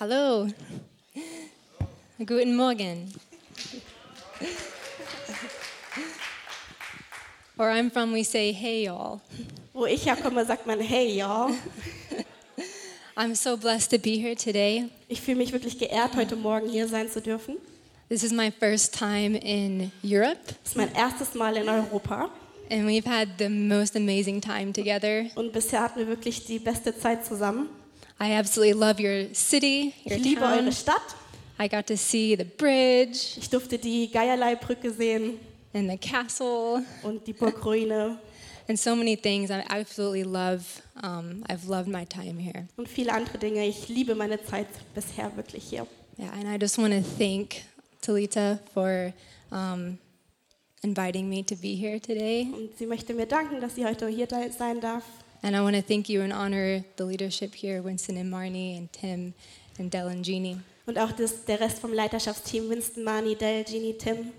Hallo. Guten Morgen. Where I'm from, we say, hey, y'all. Wo ich herkomme, sagt man Hey, y'all. I'm so blessed to be here today. Ich fühle mich wirklich geehrt, heute Morgen hier sein zu dürfen. This is my first time in Europe, Das ist mein erstes Mal in Europa and we've had the most amazing time together. und bisher hatten wir wirklich die beste Zeit zusammen. I absolutely love your city, your Ich liebe town. eure Stadt. I got to see the bridge Ich durfte die Geierlei-Brücke sehen and the castle und die Burgruine and so many things. I absolutely love. Um, I've loved my time here. und viele andere Dinge. Ich liebe meine Zeit bisher wirklich hier. Yeah, and I just want to thank Talita for um, inviting me to be here today. Und sie möchte mir danken, dass sie heute hier sein darf. And I want to thank you and honor the leadership here, Winston and Marnie and Tim and Del and Jeannie. Und auch das, der Rest vom Leiterschaftsteam, Winston, Mani, Dell, Jeannie, Tim.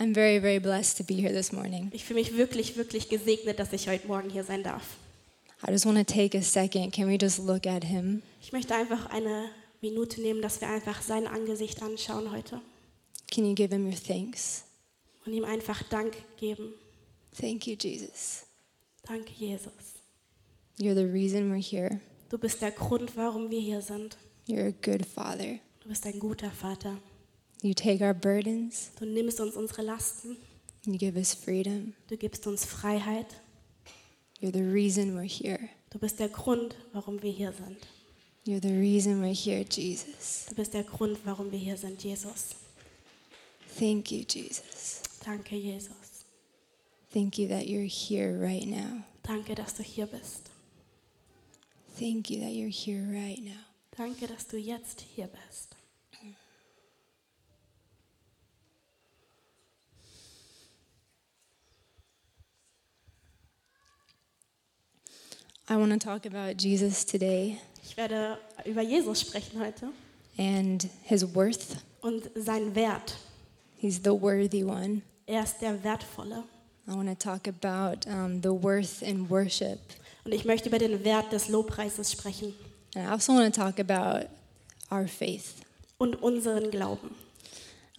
I'm very, very blessed to be here this morning. Ich fühle mich wirklich, wirklich gesegnet, dass ich heute Morgen hier sein darf. I just want to take a second. Can we just look at him? Ich möchte einfach eine Minute nehmen, dass wir einfach sein Angesicht anschauen heute Can you give him your thanks? und ihm einfach Dank geben. Thank you, Jesus. Danke, Jesus. You're the reason we're here. Du bist der Grund, warum wir hier sind. You're a good father. Du bist ein guter Vater. You take our burdens, Du nimmst uns unsere Lasten. you give us freedom. Du gibst uns Freiheit. You're the reason we're here. Du bist der Grund, warum wir hier sind. You're the reason we're here, Jesus. Du bist der Grund, warum wir hier sind, Jesus. Thank you, Jesus. Danke, Jesus. Thank you that you're here right now. Danke, dass du hier bist. Thank you that you're here right now. Danke, dass du jetzt hier bist. I want to talk about Jesus today Ich werde über Jesus sprechen heute and his worth. und seinen Wert. He's the worthy one. Er ist der Wertvolle. I want to talk about um, the worth in worship. Und ich möchte über den Wert des Lobpreises sprechen And I also want to talk about our faith. und unseren Glauben.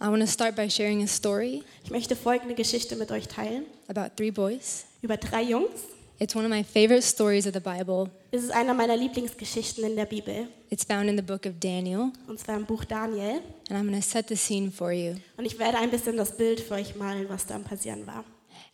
I want to start by sharing a story Ich möchte folgende Geschichte mit euch teilen about three boys. über drei Jungs. It's one of my favorite stories of the Bible. Es ist einer meiner Lieblingsgeschichten in der Bibel, It's found in the book of Daniel, und zwar im Buch Daniel. and I'm going to set the scene for you. Und ich werde ein bisschen das Bild für euch malen, was da am passieren war.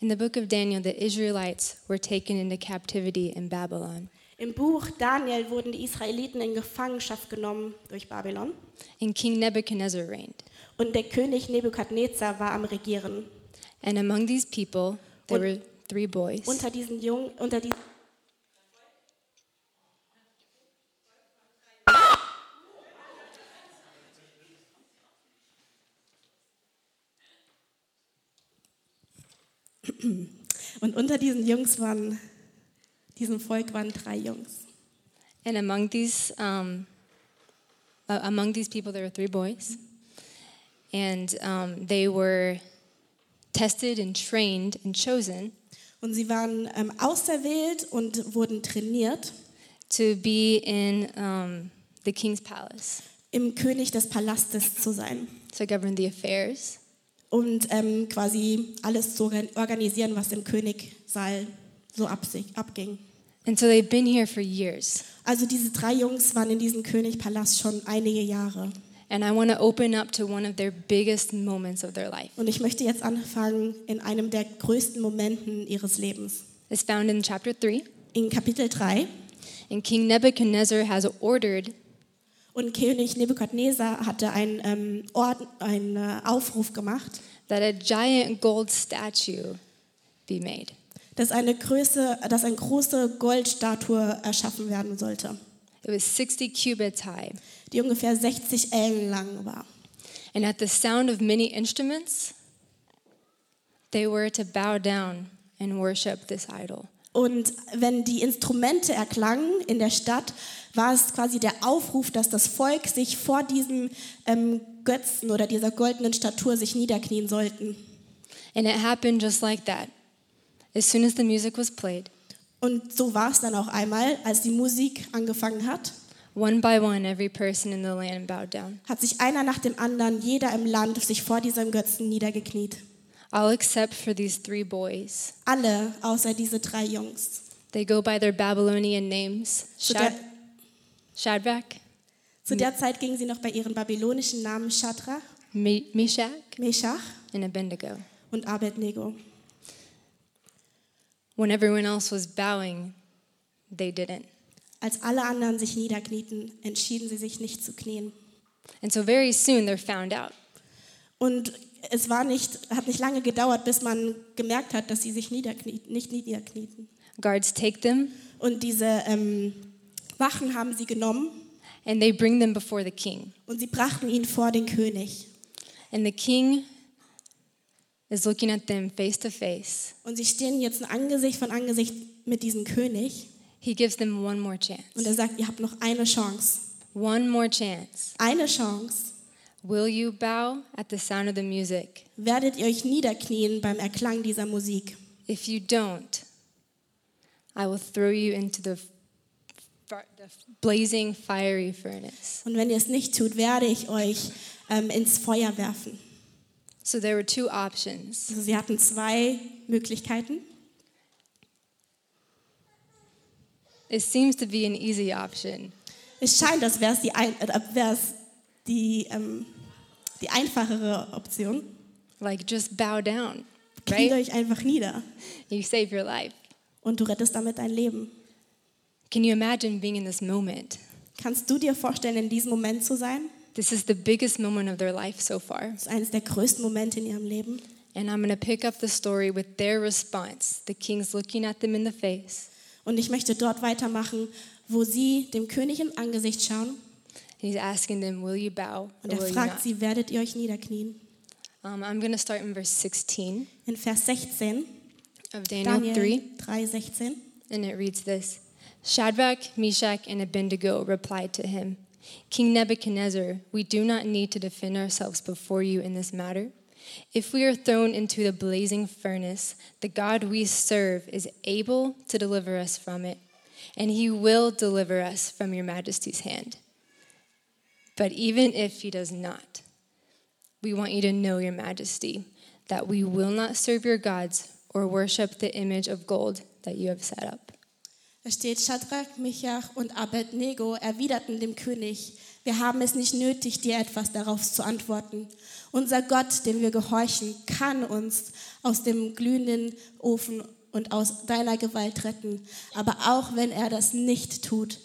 In the book of Daniel, the Israelites were taken into captivity in Babylon, Im Buch Daniel wurden die Israeliten in Gefangenschaft genommen durch Babylon. and King Nebuchadnezzar reigned. Und der König Nebukadnezar war am Regieren. And among these people, there Und- were three boys. Unter diesen Jungen, unter diesen Und unter diesen Jungs waren, diesem Volk waren drei Jungs. And among these, um, uh, among these people, there were three boys, and um, they were tested and trained and chosen Und sie waren ähm, auserwählt und wurden trainiert, to be in um, the king's palace im König des Palastes zu sein to govern the affairs. Und ähm, quasi alles zu organ- organisieren, was im Königsaal so abging. And so they've been here for years. Also diese drei Jungs waren in diesem Königpalast schon einige Jahre. And I want to open up to one of their biggest moments of their life. Und ich möchte jetzt anfangen in einem der größten Momenten ihres Lebens. It's found in chapter 3. In Kapitel 3. And King Nebuchadnezzar has ordered Und König Nebukadnezar hatte einen, ähm, Ord, einen äh, Aufruf gemacht, that a giant gold statue be made. dass eine, Größe, dass eine große Goldstatue erschaffen werden sollte, It was 60 cubits high. die ungefähr 60 Ellen lang war. And at the sound of many instruments, they were to bow down and worship this idol. Und wenn die Instrumente erklangen in der Stadt, war es quasi der Aufruf, dass das Volk sich vor diesem ähm, Götzen oder dieser goldenen Statue sich niederknien sollten. And it happened just like that. As soon as the music was played, Und so war es dann auch einmal, als die Musik angefangen hat. One by one, every person in the land bowed down. hat sich einer nach dem anderen, jeder im Land, sich vor diesem Götzen niedergekniet. All except for these three boys. Alle außer diese drei Jungs. They go by their Babylonian names Shad- Shadrach, zu der Zeit gingen sie noch bei ihren babylonischen Namen Shadrach, Me- Meshach, Meshach and Abednego. und Abednego. When everyone else was bowing, they didn't. Als alle anderen sich niederknieten, entschieden sie sich nicht zu knien. And so very soon they're found out. Und es war nicht, hat nicht lange gedauert, bis man gemerkt hat, dass sie sich niederknieten, nicht niederknieten. Guards take them Und diese ähm, Wachen haben sie genommen and they bring them before the king. und sie brachten ihn vor den König. And the king is looking at them face to face. Und sie stehen jetzt Angesicht von Angesicht mit diesem König. He gives them one more chance. Und er sagt, ihr habt noch eine Chance. One more chance. Eine Chance. Will you bow at the sound of the music? Werdet ihr euch niederknien beim Erklang dieser Musik? If you don't, I will throw you into the, blazing fiery furnace. Und wenn ihr es nicht tut, werde ich euch ähm, ins Feuer werfen. So there were two options. Also sie hatten zwei Möglichkeiten. It seems to be an easy option. Es scheint, als wäre es die, ein, äh, die, ähm, die einfachere Option. Like just bow down, Kniet right? euch einfach nieder You save your life. und du rettest damit dein Leben. Can you imagine being in this moment? Kannst du dir vorstellen, in diesem Moment zu sein? This is the biggest moment of their life so far. Das ist eines der größten Momente in ihrem Leben. And I'm going to pick up the story with their response. The king's looking at them in the face. Und ich möchte dort weitermachen, wo sie dem König im Angesicht schauen he's asking them, Will you bow und er fragt sie, werdet ihr euch niederknien? Um, I'm going to start in verse 16 In Vers 16, of Daniel Daniel 3. 3, 16. And it reads this Shadrach, Meshach, and Abednego replied to him King Nebuchadnezzar, we do not need to defend ourselves before you in this matter. If we are thrown into the blazing furnace, the God we serve is able to deliver us from it, and he will deliver us from your majesty's hand. But even if he does not, we want you to know, your majesty, that we will not serve your gods or worship the image of gold that you have set up. Da steht, Shadrach, Meshach und Abednego erwiderten dem König, wir haben es nicht nötig, dir etwas darauf zu antworten. Unser Gott, dem wir gehorchen, kann uns aus dem glühenden Ofen und aus deiner Gewalt retten. Aber auch wenn er das nicht tut,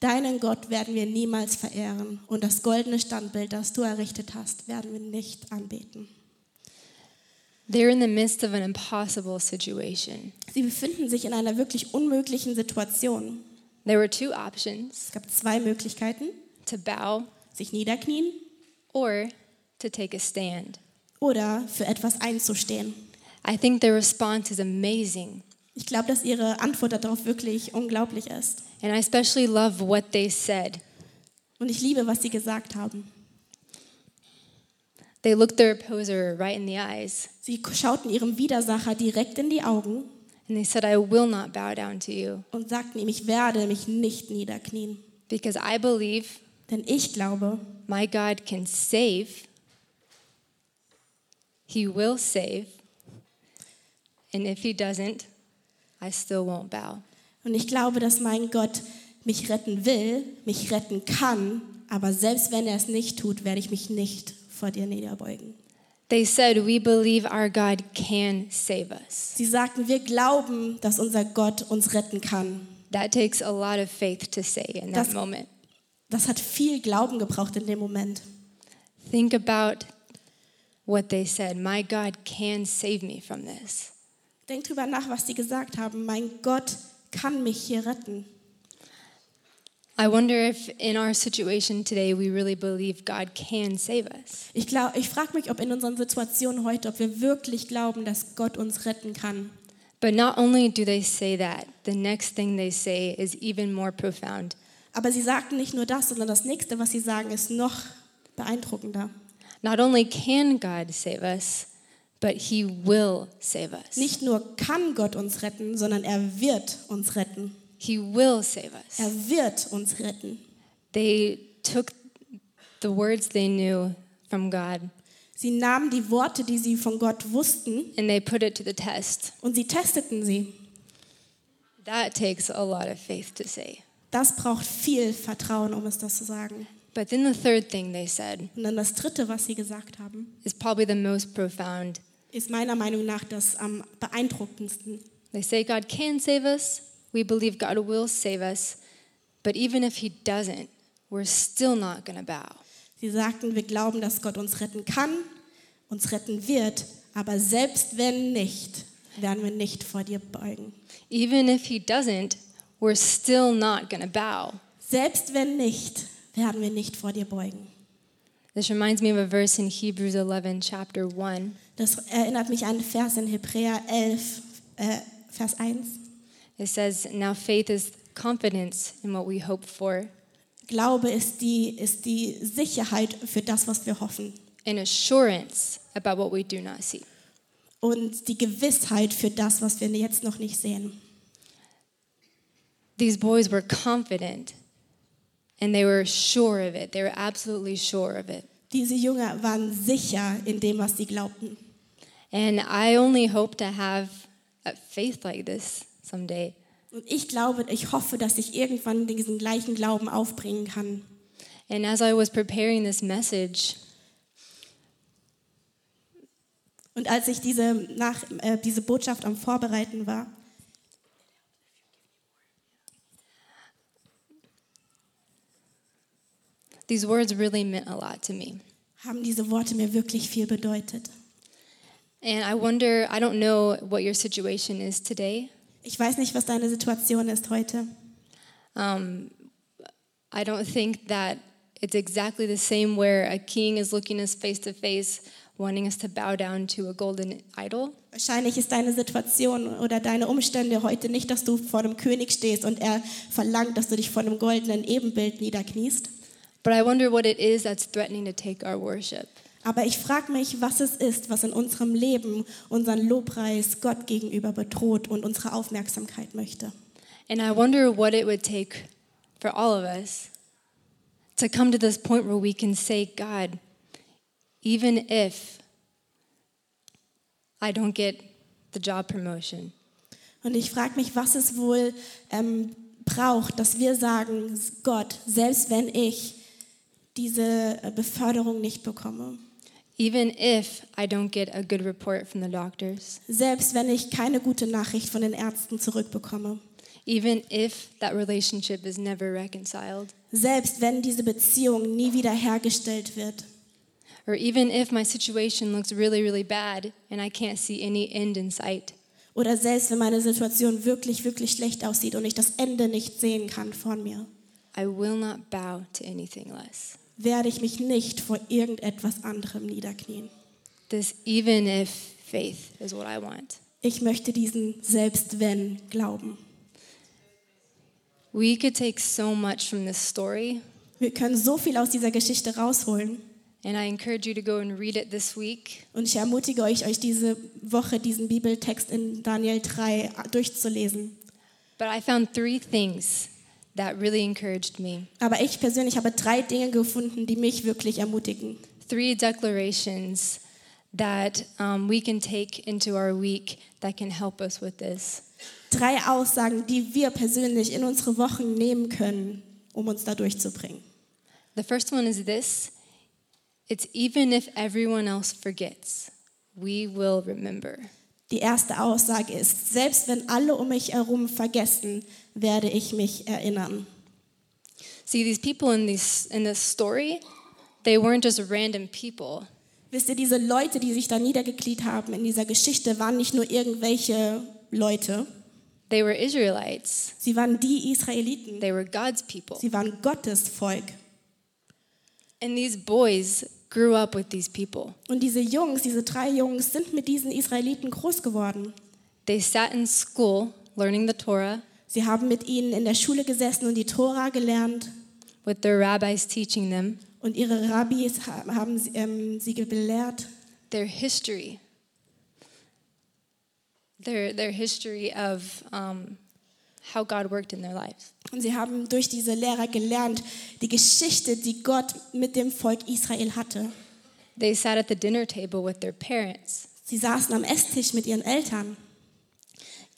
deinen Gott werden wir niemals verehren und das goldene Standbild, das du errichtet hast, werden wir nicht anbeten. They're in the midst of an impossible situation. Sie befinden sich in einer wirklich unmöglichen Situation. There were two options Es gab zwei Möglichkeiten, to bow sich niederknien or to take a stand. oder für etwas einzustehen. I think their response is amazing. Ich glaube, dass ihre Antwort darauf wirklich unglaublich ist. And I especially love what they said. Und ich liebe, was sie gesagt haben. They looked their opposer right in the eyes Sie schauten ihrem Widersacher direkt in die Augen and they said, I will not bow down to you und sagten ihm, ich werde mich nicht niederknien. because I believe Denn ich glaube, my God can save. He will save. And if he doesn't, I still won't bow. Und ich glaube, dass mein Gott mich retten will, mich retten kann, aber selbst wenn er es nicht tut, werde ich mich nicht vor dir niederbeugen. They said, We believe our God can save us. Sie sagten, wir glauben, dass unser Gott uns retten kann. That takes a lot of faith to say in that Das- moment. Das hat viel Glauben gebraucht in dem Moment. Think about what they said. My God can save me from this. Denk drüber nach, was sie gesagt haben. Mein Gott kann mich hier retten. I wonder if in our situation today we really believe God can save us. Ich, glaub- ich frage mich, ob in unseren Situationen heute, ob wir wirklich glauben, dass Gott uns retten kann. But not only do they say that, the next thing they say is even more profound. Aber sie sagten nicht nur das, sondern das nächste, was sie sagen, ist noch beeindruckender. Not only can God save us, but He will save us. Nicht nur kann Gott uns retten, sondern er wird uns retten. He will save us. Er wird uns retten. They took the words they knew from God Sie nahmen die Worte, die sie von Gott wussten, and they put it to the test. und sie testeten sie. That takes a lot of faith to say. Das braucht viel Vertrauen, um es das zu sagen. But then the third thing they said Und dann das Dritte, was sie gesagt haben, is probably the most profound. Ist meiner Meinung nach das am beeindruckendsten. They say God can save us. We believe God will save us. But even if He doesn't, we're still not going to bow. Sie sagten, wir glauben, dass Gott uns retten kann, uns retten wird, aber selbst wenn nicht, werden wir nicht vor dir beugen. Even if He doesn't, we're still not going to bow. Selbst wenn nicht, werden wir nicht vor dir beugen. This reminds me of a verse in Hebrews 11, chapter 1. Das erinnert mich an einen Vers in Hebräer 11, äh, Vers 1. It says, Now faith is confidence in what we hope for Glaube ist die, ist die Sicherheit für das, was wir hoffen. and assurance about what we do not see. Und die Gewissheit für das, was wir jetzt noch nicht sehen. These boys were confident and they were sure of it. They were absolutely sure of it. Diese Jünger waren sicher in dem, was sie glaubten. And I only hope to have a faith like this someday. Und ich glaube, ich hoffe, dass ich irgendwann diesen gleichen Glauben aufbringen kann. And as I was preparing this message, Und als ich diese, nach, äh, diese Botschaft am Vorbereiten war, these words really meant a lot to me. haben diese Worte mir wirklich viel bedeutet. And I wonder, I don't know what your situation is today. Ich weiß nicht, was deine Situation ist heute. Um, I don't think that it's exactly the same where a king is looking us face to face, wanting us to bow down to a golden idol. Wahrscheinlich ist deine Situation oder deine Umstände heute nicht, dass du vor dem König stehst und er verlangt, dass du dich vor einem goldenen Ebenbild niederkniest. But I wonder what it is that's threatening to take our worship. Aber ich frage mich, was es ist, was in unserem Leben unseren Lobpreis Gott gegenüber bedroht und unsere Aufmerksamkeit möchte. And I wonder what it would take for all of us to come to this point where we can say, God, even if I don't get the job promotion, Und ich frage mich, was es wohl ähm, braucht, dass wir sagen, Gott, selbst wenn ich diese äh, Beförderung nicht bekomme, even if I don't get a good report from the doctors, selbst wenn ich keine gute Nachricht von den Ärzten zurückbekomme, even if that relationship is never reconciled, selbst wenn diese Beziehung nie wieder hergestellt wird, or even if my situation looks really, really bad and I can't see any end in sight, oder selbst wenn meine Situation wirklich, wirklich schlecht aussieht und ich das Ende nicht sehen kann von mir, I will not bow to anything less. Werde ich mich nicht vor irgendetwas anderem niederknien. This even if faith is what I want. Ich möchte diesen selbst wenn glauben. We could take so much from this story, Wir können so viel aus dieser Geschichte rausholen. and I encourage you to go and read it this week. Und ich ermutige euch, euch diese Woche diesen Bibeltext in Daniel 3 durchzulesen. But I found three things that really encouraged me. Aber ich persönlich habe drei Dinge gefunden, die mich wirklich ermutigen. Three declarations that um, we can take into our week that can help us with this. Drei Aussagen, die wir persönlich in unsere Wochen nehmen können, um uns da durchzubringen. The first one is this it's even if everyone else forgets, we will remember. Die erste Aussage ist, selbst wenn alle um mich herum vergessen, werde ich mich erinnern. See, these people in, these, in this story, they weren't just random people. Wisst ihr, diese Leute, die sich da niedergekniet haben in dieser Geschichte, waren nicht nur irgendwelche Leute. They were Israelites, Sie waren die Israeliten. they were God's people. Sie waren Gottes Volk. And these boys grew up with these people. Und diese Jungs, diese drei Jungs, sind mit diesen Israeliten groß geworden. They sat in school learning the Torah Sie haben mit ihnen in der Schule gesessen und die Tora gelernt. with their rabbis teaching them Und ihre Rabbis ha- haben sie, ähm, sie belehrt. their history. Their, their history of um, how God worked in their lives. Und sie haben durch diese Lehrer gelernt, die Geschichte, die Gott mit dem Volk Israel hatte. They sat at the dinner table with their parents, Sie saßen am Esstisch mit ihren Eltern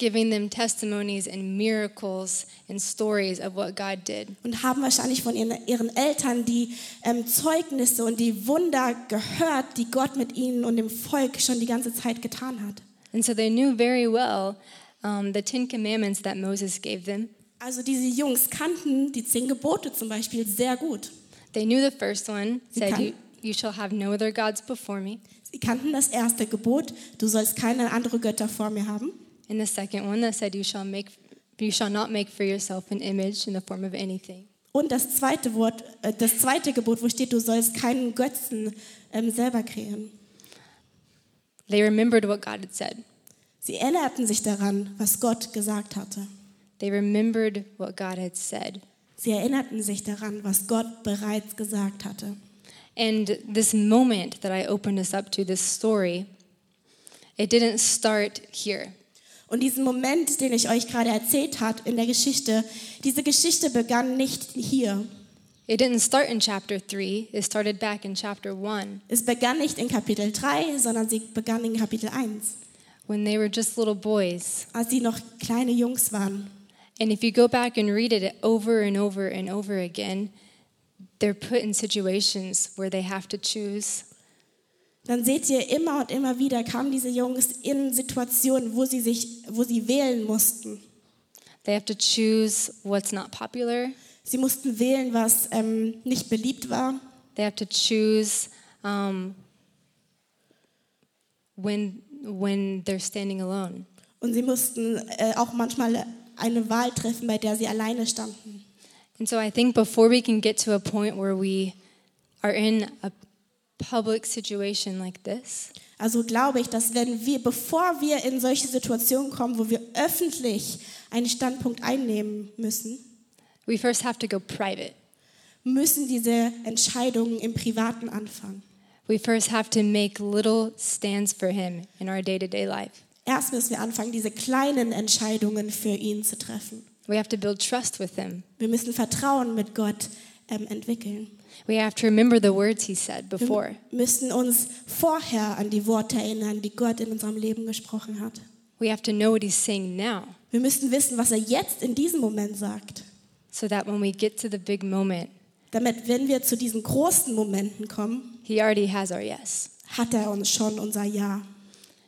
giving them testimonies and miracles and stories of what God did. und haben wahrscheinlich von ihren, ihren Eltern die ähm, Zeugnisse und die Wunder gehört, die Gott mit ihnen und dem Volk schon die ganze Zeit getan hat. And so they knew very well um, the Ten Commandments that Moses gave them. Also diese Jungs kannten die zehn Gebote zum Beispiel sehr gut. They knew the first one Sie said, you, you shall have no other gods before me. Sie kannten das erste Gebot, du sollst keine andere Götter vor mir haben. And the second one that said, you shall, make, you shall not make for yourself an image in the form of anything. Und das zweite Wort, äh, das zweite Gebot, wo steht, du sollst keinen Götzen ähm, selber kreieren. They remembered what God had said. Sie erinnerten sich daran, was Gott gesagt hatte. They remembered what God had said. Sie erinnerten sich daran, was Gott bereits gesagt hatte. And this moment that I opened us up to, this story, it didn't start here. Und diesen Moment, den ich euch gerade erzählt habe in der Geschichte, diese Geschichte begann nicht hier. It didn't start in chapter 3, it started back in chapter 1 Es begann nicht in Kapitel 3, sondern sie begann in Kapitel 1, when they were just little boys. als sie noch kleine Jungs waren. And if you go back and read it over and over and over again, they're put in situations where they have to choose. Dann seht ihr immer und immer wieder kamen diese Jungs in Situationen, wo sie sich, wo sie wählen mussten. They have to choose what's not popular. Sie mussten wählen, was ähm, nicht beliebt war. They have to choose um, when when they're standing alone. Und sie mussten äh, auch manchmal eine Wahl treffen, bei der sie alleine standen. And so I think before we can get to a point where we are in a public situation like this, Also glaube ich, dass wenn wir, bevor wir in solche Situationen kommen, wo wir öffentlich einen Standpunkt einnehmen müssen, we first have to go private. müssen diese Entscheidungen im Privaten anfangen. We first have to make little stands for him in our day-to-day life. Erst müssen wir anfangen, diese kleinen Entscheidungen für ihn zu treffen. We have to build trust with him. Wir müssen Vertrauen mit Gott ähm, entwickeln. We have to remember the words he said before. Wir müssen uns vorher an die Worte erinnern, die Gott in unserem Leben gesprochen hat. We have to know what he's saying now Wir müssen wissen, was er jetzt in diesem Moment sagt, so that when we get to the big moment, damit, wenn wir zu diesen großen Momenten kommen, he already has our yes. hat er uns schon unser Ja.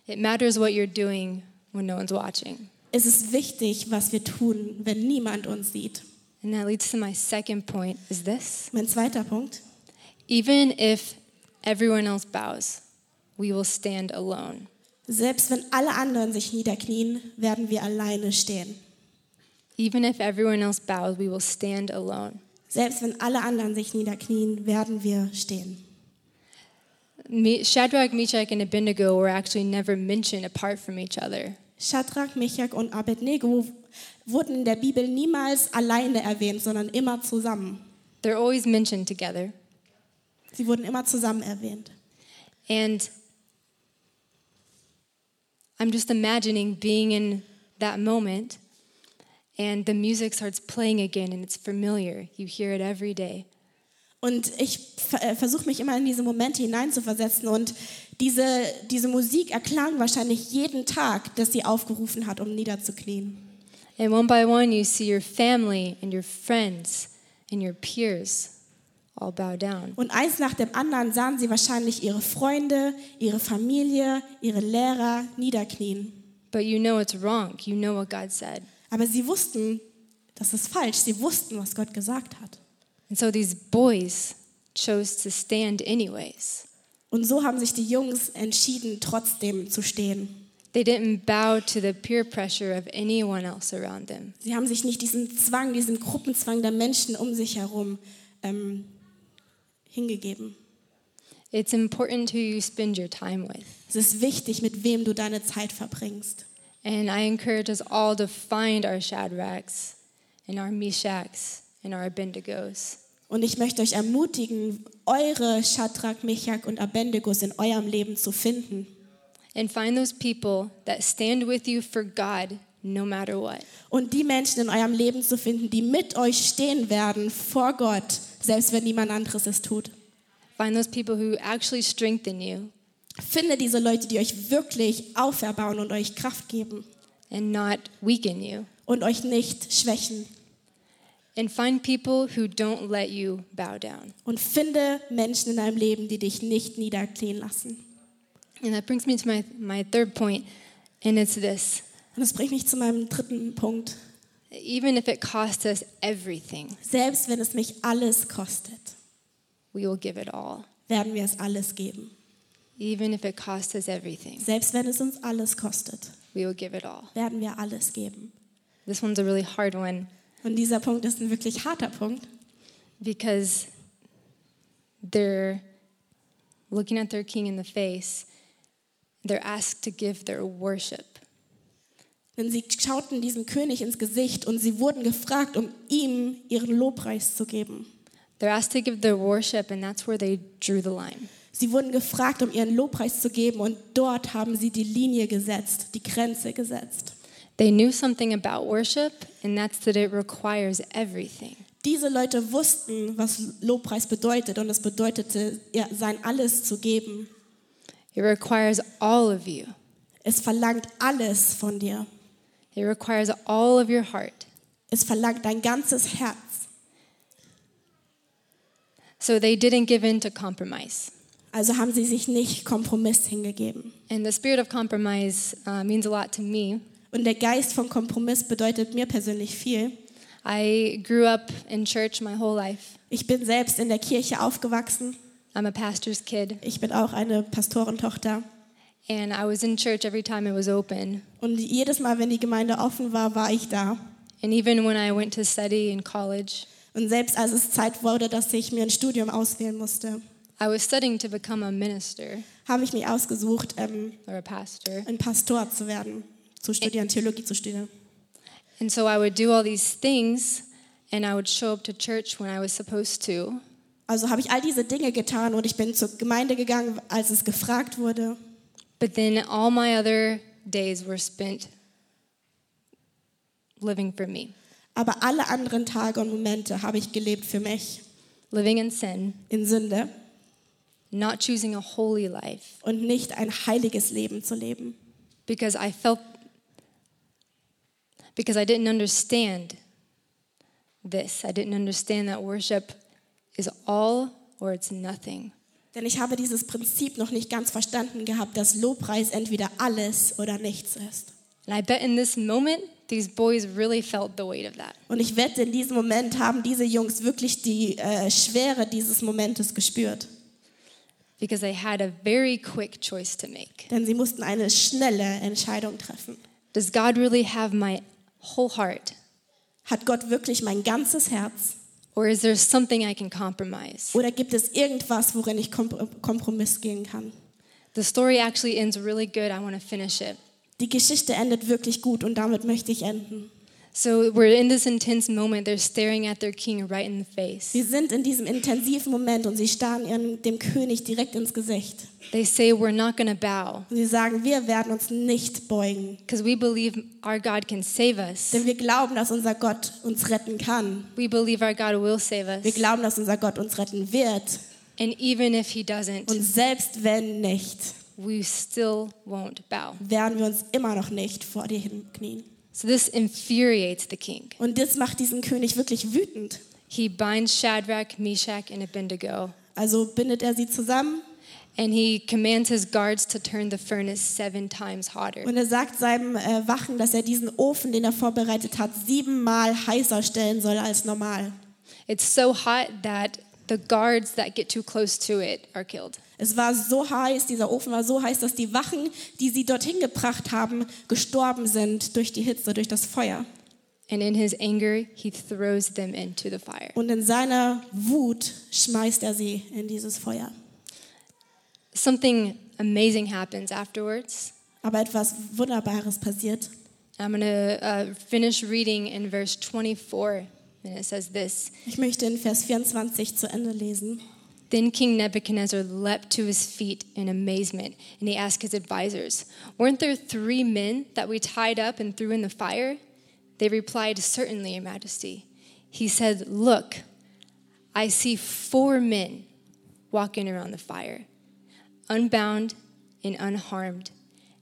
It matters what you're doing when no one's watching. Es ist wichtig, was wir tun, wenn niemand uns sieht. And that leads to my second point is this. Mein zweiter Punkt. Even if everyone else bows, we will stand alone. Selbst wenn alle anderen sich niederknien, werden wir alleine stehen. Even if everyone else bows, we will stand alone. Selbst wenn alle anderen sich niederknien, werden wir stehen. Shadrach, Meshach, and Abednego were actually never mentioned apart from each other. Shadrach, Meshach und Abednego wurden in der Bibel niemals alleine erwähnt, sondern immer zusammen. They're always mentioned together. Sie wurden immer zusammen erwähnt. And I'm just imagining being in that moment and the music starts playing again and it's familiar. You hear it every day. Und ich ver- versuche mich immer in diese Momente hineinzuversetzen. Und diese, diese Musik erklang wahrscheinlich jeden Tag, dass sie aufgerufen hat, um niederzuknien. And one by one, you see your family and your friends and your peers all bow down. Und eins nach dem anderen sahen sie wahrscheinlich ihre Freunde, ihre Familie, ihre Lehrer niederknien. But you know it's wrong. You know what God said. Aber sie wussten, das ist falsch. Sie wussten, was Gott gesagt hat. And so these boys chose to stand anyways. Und so haben sich die Jungs entschieden, trotzdem zu stehen. They didn't bow to the peer pressure of anyone else around them. Sie haben sich nicht diesem Zwang, diesem Gruppenzwang der Menschen um sich herum ähm, hingegeben. It's important who you spend your time with. Es ist wichtig, mit wem du deine Zeit verbringst. And I encourage us all to find our Shadrachs and our Meshachs and our Abednegos. Und ich möchte euch ermutigen, eure Shadrach, Meshach und Abednego in eurem Leben zu finden. And find those people that stand with you for God no matter what. Und die Menschen in eurem Leben zu finden, die mit euch stehen werden vor Gott, selbst wenn niemand anderes es tut. Find those people who actually strengthen you Finde diese Leute, die euch wirklich auferbauen und euch Kraft geben and not weaken you. und euch nicht schwächen. And find people who don't let you bow down. Und finde Menschen in deinem Leben, die dich nicht niederknien lassen. And that brings me to my, my third point, and it's this. Und das bringt mich zu meinem dritten Punkt. Even if it costs us everything, Selbst wenn es mich alles kostet, we will give it all. werden wir es alles geben. Even if it costs us everything, Selbst wenn es uns alles kostet, we will give it all. werden wir alles geben. This one's a really hard one Und dieser Punkt ist ein wirklich harter Punkt, because they're looking at their king in the face. They're asked to give their worship. denn sie schauten diesem König ins Gesicht und sie wurden gefragt, um ihm ihren Lobpreis zu geben. They're asked to give their worship, and that's where they drew the line. Sie wurden gefragt, um ihren Lobpreis zu geben und dort haben sie die Linie gesetzt, die Grenze gesetzt. They knew something about worship, and that's that it requires everything. Diese Leute wussten, was Lobpreis bedeutet und es bedeutete, ja, sein Alles zu geben. It requires all of you. Es verlangt alles von dir. It requires all of your heart. Es verlangt dein ganzes Herz. So they didn't give in to compromise. Also haben sie sich nicht Kompromiss hingegeben. And the spirit of compromise uh, means a lot to me. Und der Geist von Kompromiss bedeutet mir persönlich viel. I grew up in church my whole life. Ich bin selbst in der Kirche aufgewachsen. I'm a pastor's kid, Ich bin auch eine Pastorentochter. and I was in church every time it was open. Und jedes Mal, wenn die Gemeinde offen war, war ich da. And even when I went to study in college, Und selbst als es Zeit wurde, dass ich mir ein Studium auswählen musste, I was studying to become a minister habe ich mich ausgesucht, ähm, or a pastor. ein Pastor zu werden, zu studieren, Theologie zu studieren. And so I would do all these things, and I would show up to church when I was supposed to. Also habe ich all diese Dinge getan und ich bin zur Gemeinde gegangen, als es gefragt wurde. But then all my other days were spent living for me, Aber alle anderen Tage und Momente habe ich gelebt für mich living in sin, in Sünde not choosing a holy life und nicht ein heiliges Leben zu leben. because I felt, because I didn't understand this. I didn't understand that worship is all or it's nothing. Denn ich habe dieses Prinzip noch nicht ganz verstanden gehabt, dass Lobpreis entweder alles oder nichts ist. And I bet in this moment, these boys really felt the weight of that. Und ich wette, in diesem Moment haben diese Jungs wirklich die äh, Schwere dieses Momentes gespürt. Because they had a very quick choice to make. Denn sie mussten eine schnelle Entscheidung treffen. Does God really have my whole heart? Hat Gott wirklich mein ganzes Herz? Or is there something I can compromise? Oder gibt es irgendwas, worin ich Kom- Kompromiss gehen kann? The story actually ends really good. I want to finish it. Die Geschichte endet wirklich gut und damit möchte ich enden. So we're in this intense moment. They're staring at their king right in the face. Wir sind in diesem intensiven Moment und sie starren ihren, dem König direkt ins Gesicht. They say, We're not going to bow Und sie sagen, wir werden uns nicht beugen, because we believe our God can save us. denn wir glauben, dass unser Gott uns retten kann. We believe our God will save Wir us. glauben, dass unser Gott uns retten wird. And even if he doesn't, Und selbst wenn nicht, we still won't bow. werden wir uns immer noch nicht vor dir hinknien. So this infuriates the king. Und das macht diesen König wirklich wütend. He binds Shadrach, Meshach, and Abednego, Also bindet er sie zusammen and he commands his guards to turn the furnace seven times hotter. und er sagt seinem äh, Wachen, dass er diesen Ofen, den er vorbereitet hat, siebenmal heißer stellen soll als normal. It's so hot that the guards that get too close to it are killed. Es war so heiß, dieser Ofen war so heiß, dass die Wachen, die sie dorthin gebracht haben, gestorben sind durch die Hitze, durch das Feuer. And in his anger, he throws them into the fire. Und in seiner Wut schmeißt er sie in dieses Feuer. Something amazing happens afterwards. Aber etwas Wunderbares passiert. I'm going to uh, finish reading in verse 24, and it says this Ich möchte in Vers 24 zu Ende lesen. Then King Nebuchadnezzar leapt to his feet in amazement, and he asked his advisors, Weren't there three men that we tied up and threw in the fire? They replied, Certainly, Your Majesty. He said, Look, I see four men walking around the fire, unbound and unharmed,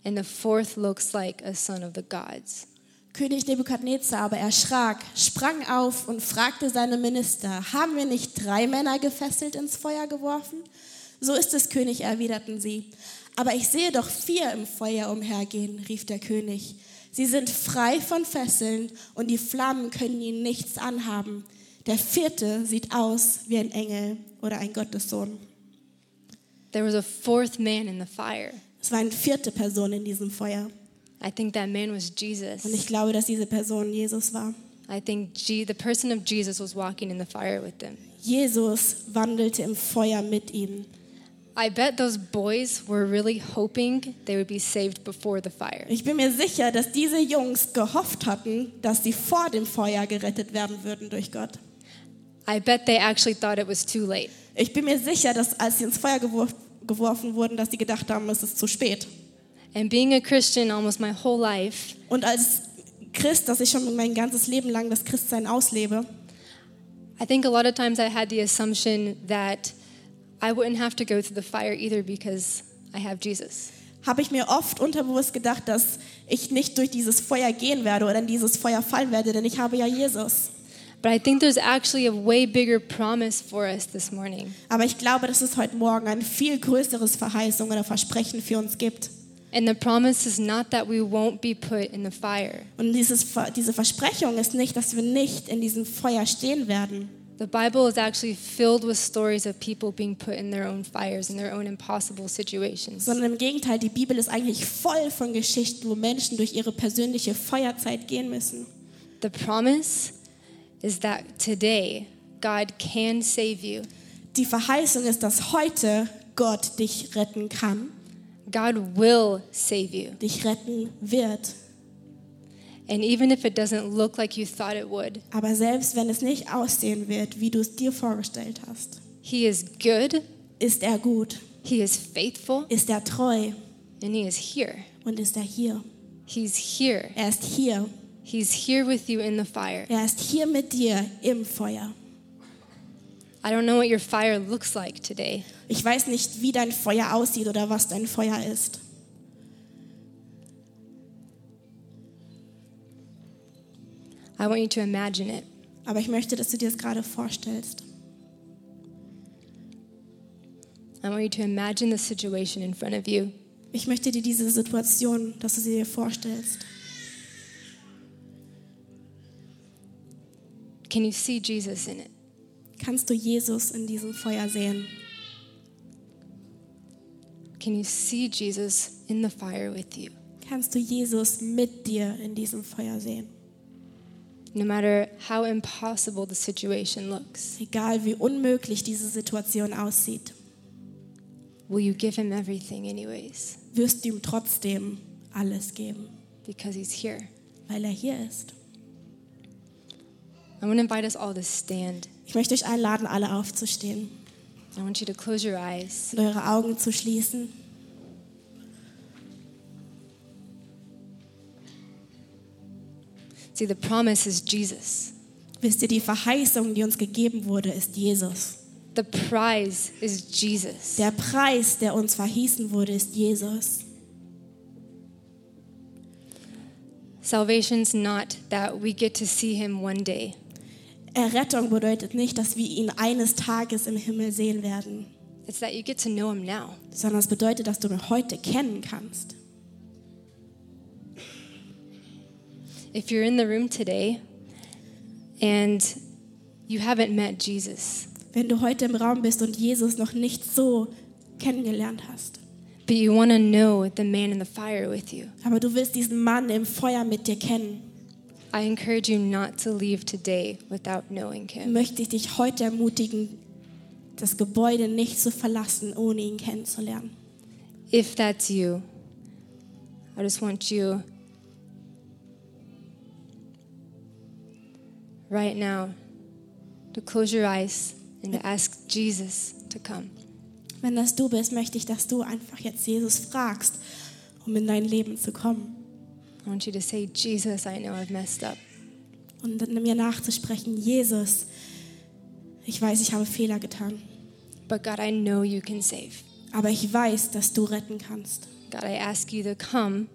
and the fourth looks like a son of the gods. König Nebukadnezar aber erschrak, sprang auf und fragte seine Minister, haben wir nicht drei Männer gefesselt ins Feuer geworfen? So ist es, König, erwiderten sie. Aber ich sehe doch vier im Feuer umhergehen, rief der König. Sie sind frei von Fesseln und die Flammen können ihnen nichts anhaben. Der vierte sieht aus wie ein Engel oder ein Gottessohn. There was a fourth man in the fire. Es war eine vierte Person in diesem Feuer. I think that man was Jesus. Und ich glaube, dass diese Person Jesus war. I think Je- the person of Jesus was walking in the fire with them. Jesus wandelte im Feuer mit ihnen. I bet those boys were really hoping they would be saved before the fire. Ich bin mir sicher, dass diese Jungs gehofft hatten, dass sie vor dem Feuer gerettet werden würden durch Gott. I bet they actually thought it was too late. Ich bin mir sicher, dass als sie ins Feuer gewor- geworfen wurden, dass sie gedacht haben, es ist zu spät. And being a Christian almost my whole life, Und als Christ, dass ich schon mein ganzes Leben lang das Christsein auslebe, I think a lot of times I had the assumption that I wouldn't have to go through the fire either because I have Jesus. habe ich mir oft unterbewusst gedacht, dass ich nicht durch dieses Feuer gehen werde oder in dieses Feuer fallen werde, denn ich habe ja Jesus. But I think there's actually a way bigger promise for us this morning. Aber ich glaube, dass es heute Morgen ein viel größeres Verheißung oder Versprechen für uns gibt. And the promise is not that we won't be put in the fire. Und dieses, diese Versprechung ist nicht, dass wir nicht in diesem Feuer stehen werden. The Bible is actually filled with stories of people being put in their own fires, in their own impossible situations. sondern im Gegenteil, die Bibel ist eigentlich voll von Geschichten, wo Menschen durch ihre persönliche Feuerzeit gehen müssen. The promise is that today God can save you. Die Verheißung ist, dass heute Gott dich retten kann, God will save you. dich retten wird. And even if it doesn't look like you thought it would, Aber selbst wenn es nicht aussehen wird, wie du es dir vorgestellt hast, He is good, ist er gut, He is faithful, ist er treu and He is here. und ist er hier. He's here. Er ist hier. He's here with you in the fire. Er ist hier mit dir im Feuer. I don't know what your fire looks like today, Ich weiß nicht, wie dein Feuer aussieht oder was dein Feuer ist. I want you to imagine it. Aber ich möchte, dass du dir das gerade vorstellst. I want you to imagine the situation in front of you. Ich möchte dir diese Situation, dass du sie dir vorstellst. Can you see Jesus in it? Kannst du Jesus in diesem Feuer sehen? Can you see Jesus in the fire with you? Kannst du Jesus mit dir in diesem Feuer sehen? No matter how impossible the situation looks, Egal wie unmöglich diese Situation aussieht, will you give him everything anyways? wirst du ihm trotzdem alles geben, Because he's here. weil er hier ist. I want to invite us all to stand. Ich möchte euch einladen, alle aufzustehen I want you to close your eyes. und eure Augen zu schließen. See, the promise is Jesus. Wisst ihr, die Verheißung, die uns gegeben wurde, ist Jesus. The prize is Jesus. Der Preis, der uns verhießen wurde, ist Jesus. Salvation's not that we get to see him one day. Errettung bedeutet nicht, dass wir ihn eines Tages im Himmel sehen werden, It's that you get to know him now. sondern es bedeutet, dass du ihn heute kennen kannst. If you're in the room today and you haven't met Jesus, Wenn du heute im Raum bist und Jesus noch nicht so kennengelernt hast, but you want to know the man in the fire with you, aber du willst diesen Mann im Feuer mit dir kennen, I encourage you not to leave today without knowing him. möchte ich dich heute ermutigen, das Gebäude nicht zu verlassen, ohne ihn kennenzulernen. If that's you, I just want you right now to close your eyes and to ask Jesus to come. Wenn das du bist, möchte ich, dass du einfach jetzt Jesus fragst, um in dein Leben zu kommen. I want you to say, Jesus, I know I've messed up. Und mir nachzusprechen, Jesus, ich weiß, ich habe Fehler getan, But God, I know you can save. aber ich weiß, dass du retten kannst. God, I ask you to come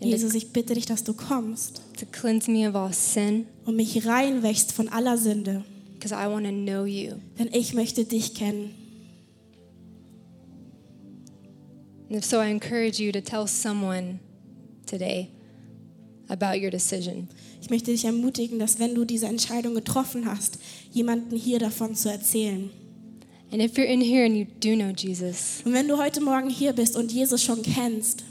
Jesus, ich bitte dich, dass du kommst to cleanse me of all sin und mich reinwächst von aller Sünde, because I want to know you. denn ich möchte dich kennen. And if so, I encourage you to tell someone today about your decision. Ich möchte dich ermutigen, dass wenn du diese Entscheidung getroffen hast, jemanden hier davon zu erzählen. And if you're in here and you do know Jesus, Und wenn du heute Morgen hier bist und Jesus schon kennst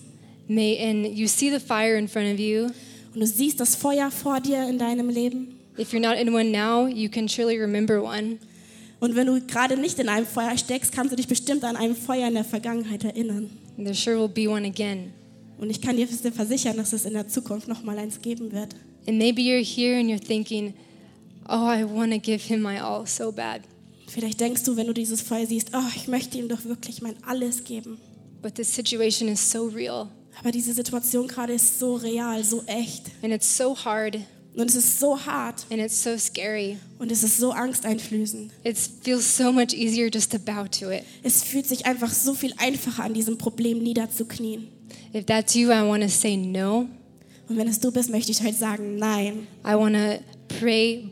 may and you see the fire in front of you, und du siehst das Feuer vor dir in deinem Leben if you're not in one now, you can surely remember one. und wenn du gerade nicht in einem Feuer steckst, kannst du dich bestimmt an einem Feuer in der Vergangenheit erinnern. And there sure will be one again. Und ich kann dir versichern, dass es in der Zukunft noch mal eins geben wird. And maybe you're here and you're thinking, oh, I want to give him my all so bad. Vielleicht denkst du, wenn du dieses Feuer siehst, oh, ich möchte ihm doch wirklich mein Alles geben. But this situation is so real Aber diese Situation gerade ist so real, so echt. and it's so hard Und es ist so hart and it's so scary. und es ist so angsteinflößend. It feels so much easier just to bow to it. Es fühlt sich einfach so viel einfacher an, diesem Problem niederzuknien. If that's you, I want to say no. Und wenn es du bist, möchte ich heute sagen, nein. I want to pray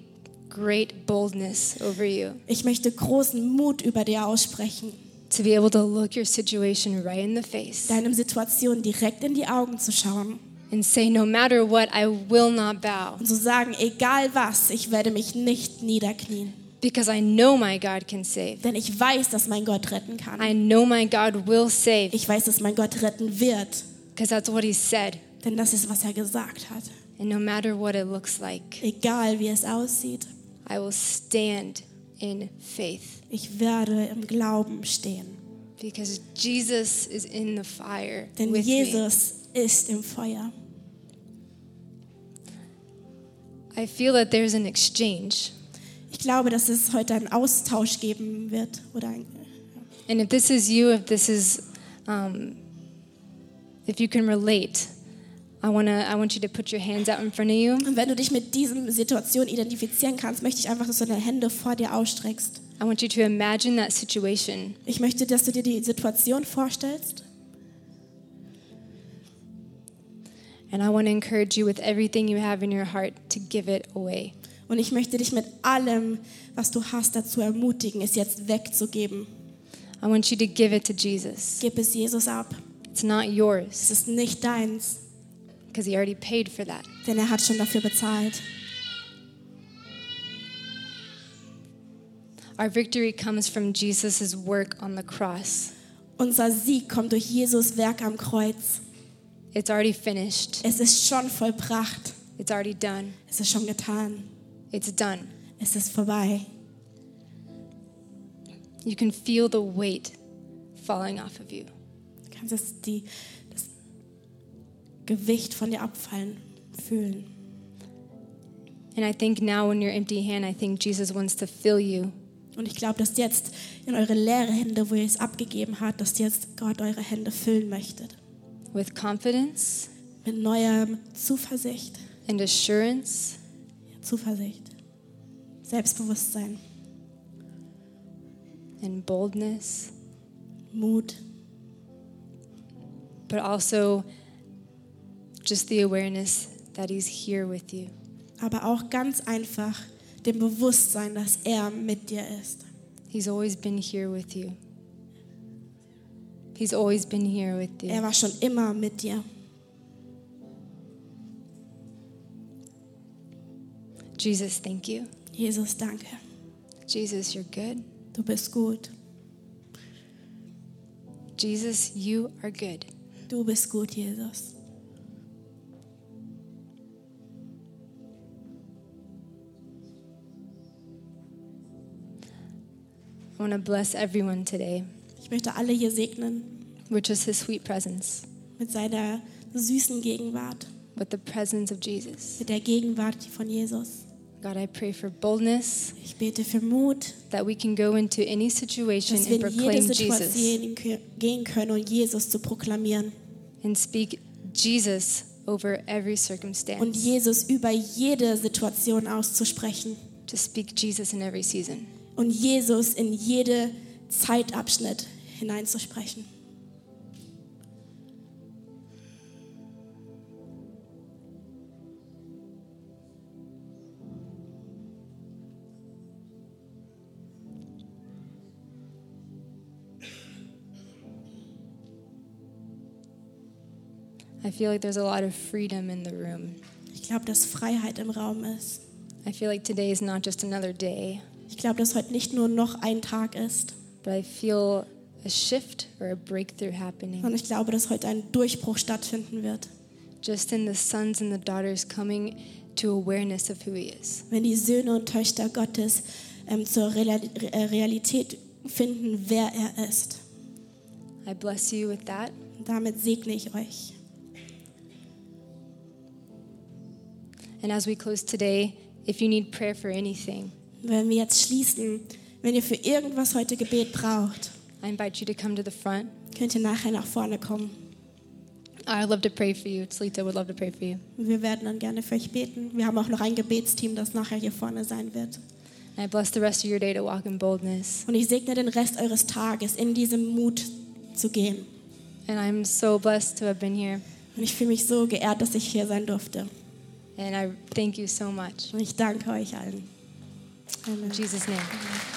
great boldness over you Ich möchte großen Mut über dir aussprechen, to be able to look your situation right in the face deinem Situation direkt in die Augen zu schauen and say, no matter what, I will not bow und zu sagen, egal was, ich werde mich nicht niederknien. because I know my God can save. Denn ich weiß, dass mein Gott retten kann. I know my God will save Ich weiß, dass mein Gott retten wird, because that's what He said. denn das ist, was er gesagt hat. And no matter what it looks like, Egal wie es aussieht, I will stand in faith ich werde im Glauben stehen. because Jesus is in the fire Denn with me. Jesus ist im Feuer. I feel that there's an exchange. Ich glaube, dass es heute einen Austausch geben wird. Oder ein, And if this is you, if this is, um, if you can relate, I wanna, I want you to put your hands out in front of you. und wenn du dich mit dieser Situation identifizieren kannst, möchte ich einfach, dass du deine Hände vor dir ausstreckst. I want you to imagine that situation. Ich möchte, dass du dir die Situation vorstellst. And I want to encourage you with everything you have in your heart to give it away. Und ich möchte dich mit allem, was du hast, dazu ermutigen, es jetzt wegzugeben. I want you to give it to Jesus. Gib es Jesus ab. It's not Es yours ist nicht deins, because He already paid for that. denn er hat schon dafür bezahlt. Our victory comes from Jesus' work on the cross. Unser Sieg kommt durch Jesus Werk am Kreuz. It's already finished, Es ist schon vollbracht. it's already done, Es ist schon getan. it's done. Es ist vorbei. You can feel the weight falling off of you. Kannst es die, das Gewicht von dir abfallen fühlen. And I think now, when you're empty hand, I think Jesus wants to fill you Und ich glaube, dass jetzt in eure leere Hände, wo ihr es abgegeben habt, dass jetzt Gott eure Hände füllen möchtet. with confidence Mit neuer Zuversicht. and assurance Zuversicht. Selbstbewusstsein. and boldness, Mut. But also just the awareness that He's here with you. Aber auch ganz einfach dem Bewusstsein, dass er mit dir ist. He's always been here with you. He's always been here with you. Er war schon immer mit dir. Jesus, thank you. Jesus, danke. Jesus, you're good. Du bist gut. Jesus, you are good. Du bist gut, Jesus. I want to bless everyone today Ich möchte alle hier segnen with just His sweet presence, mit seiner süßen Gegenwart, with the presence of Jesus. mit der Gegenwart von Jesus. God, I pray for boldness Ich bete für Mut, that we can go into any situation dass and wir in jede proclaim Jesus Situation gehen können und Jesus zu proklamieren. And speak Jesus over every Und circumstance, Jesus über jede Situation auszusprechen. to speak Jesus in every season. Und Jesus in jede Zeitabschnitt hineinzusprechen. I feel like there's a lot of freedom in the room. Ich glaube, dass Freiheit im Raum ist. I feel like today is not just another day, Ich glaube, dass heute nicht nur noch ein Tag ist, but I feel a shift or a breakthrough happening. sondern ich glaube, dass heute ein Durchbruch stattfinden wird. Just in the sons and the daughters coming to awareness of who He is. Wenn die Söhne und Töchter Gottes ähm, zur Real- äh, Realität finden, wer er ist. I bless you with that. Und damit segne ich euch. And as we close today, if you need prayer for anything, Wenn wir jetzt schließen, wenn ihr für irgendwas heute Gebet braucht, I invite you to come to the front. könnt ihr nachher nach vorne kommen. I'd love to pray for you. Slita would love to pray for you. Wir werden dann gerne für euch beten. Wir haben auch noch ein Gebetsteam, das nachher hier vorne sein wird. And I bless the rest of your day to walk in boldness. Und ich segne den Rest eures Tages, in diesem Mut zu gehen. And I'm so blessed to have been here. Und ich fühle mich so geehrt, dass ich hier sein durfte. And I thank you so much. Ich danke euch allen. Amen. In Jesus' name.